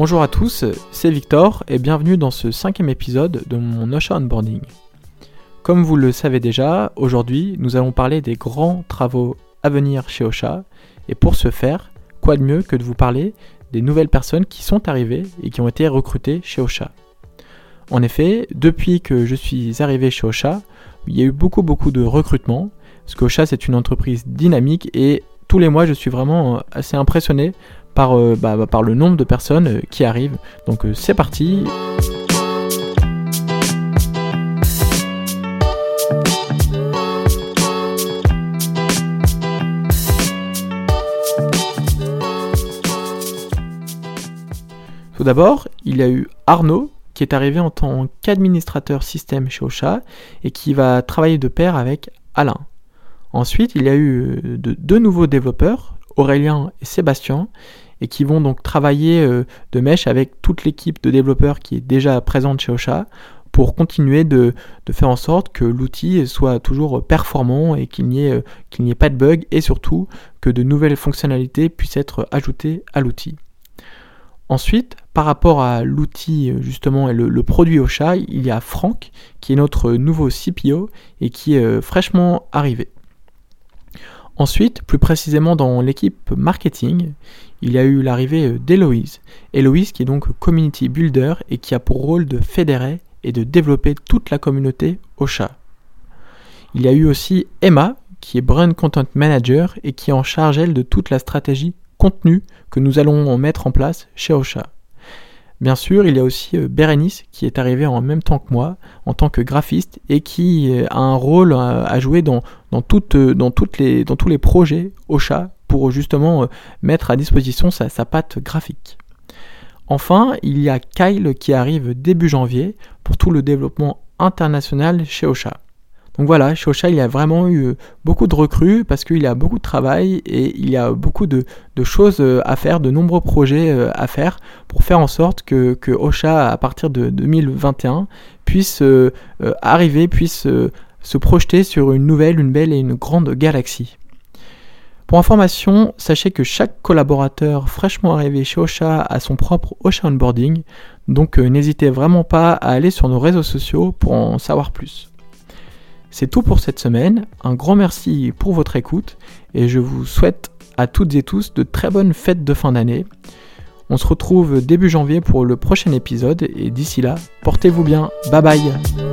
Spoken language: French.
Bonjour à tous, c'est Victor et bienvenue dans ce cinquième épisode de mon Osha Onboarding. Comme vous le savez déjà, aujourd'hui nous allons parler des grands travaux à venir chez Osha et pour ce faire, quoi de mieux que de vous parler des nouvelles personnes qui sont arrivées et qui ont été recrutées chez Osha. En effet, depuis que je suis arrivé chez Osha, il y a eu beaucoup beaucoup de recrutements, parce qu'Osha c'est une entreprise dynamique et tous les mois je suis vraiment assez impressionné par, euh, bah, bah, par le nombre de personnes euh, qui arrivent. Donc euh, c'est parti. Tout d'abord, il y a eu Arnaud qui est arrivé en tant qu'administrateur système chez Ocha et qui va travailler de pair avec Alain. Ensuite, il y a eu deux nouveaux développeurs, Aurélien et Sébastien, et qui vont donc travailler euh, de mèche avec toute l'équipe de développeurs qui est déjà présente chez Ocha pour continuer de, faire en sorte que l'outil soit toujours performant et qu'il n'y ait, pas de bugs et surtout que de nouvelles fonctionnalités puissent être ajoutées à l'outil. Ensuite, par rapport à l'outil justement et le, produit Ocha, il y a Franck qui est notre nouveau CPO et qui est euh, fraîchement arrivé. Ensuite, plus précisément dans l'équipe marketing, il y a eu l'arrivée euh, d'Héloïse. Héloïse qui est donc community builder et qui a pour rôle de fédérer et de développer toute la communauté Ocha. Il y a eu aussi Emma qui est brand content manager et qui est en charge elle de toute la stratégie contenu que nous allons mettre en place chez Ocha. Bien sûr, il y a aussi euh, Bérénice qui est arrivé en même temps que moi en tant que graphiste et qui euh, a un rôle à jouer euh, toutes les, dans tous les projets Ocha pour justement mettre à disposition sa, sa patte graphique. Enfin, il y a Kyle qui arrive début janvier pour tout le développement international chez Ocha. Donc voilà, chez Ocha, il a vraiment eu euh, beaucoup de recrues parce qu'il a beaucoup de travail et il y a beaucoup de, choses euh, à faire, de nombreux projets euh, à faire pour faire en sorte que, que Ocha, à partir de 2021, puisse arriver, puisse se projeter sur une nouvelle, une belle et une grande galaxie. Pour information, sachez que chaque collaborateur fraîchement arrivé chez Ocha a son propre Ocha Onboarding, donc n'hésitez vraiment pas à aller sur nos réseaux sociaux pour en savoir plus. C'est tout pour cette semaine. Un grand merci pour votre écoute et je vous souhaite à toutes et tous de très bonnes fêtes de fin d'année. On se retrouve début janvier pour le prochain épisode et d'ici là, portez-vous bien. Bye bye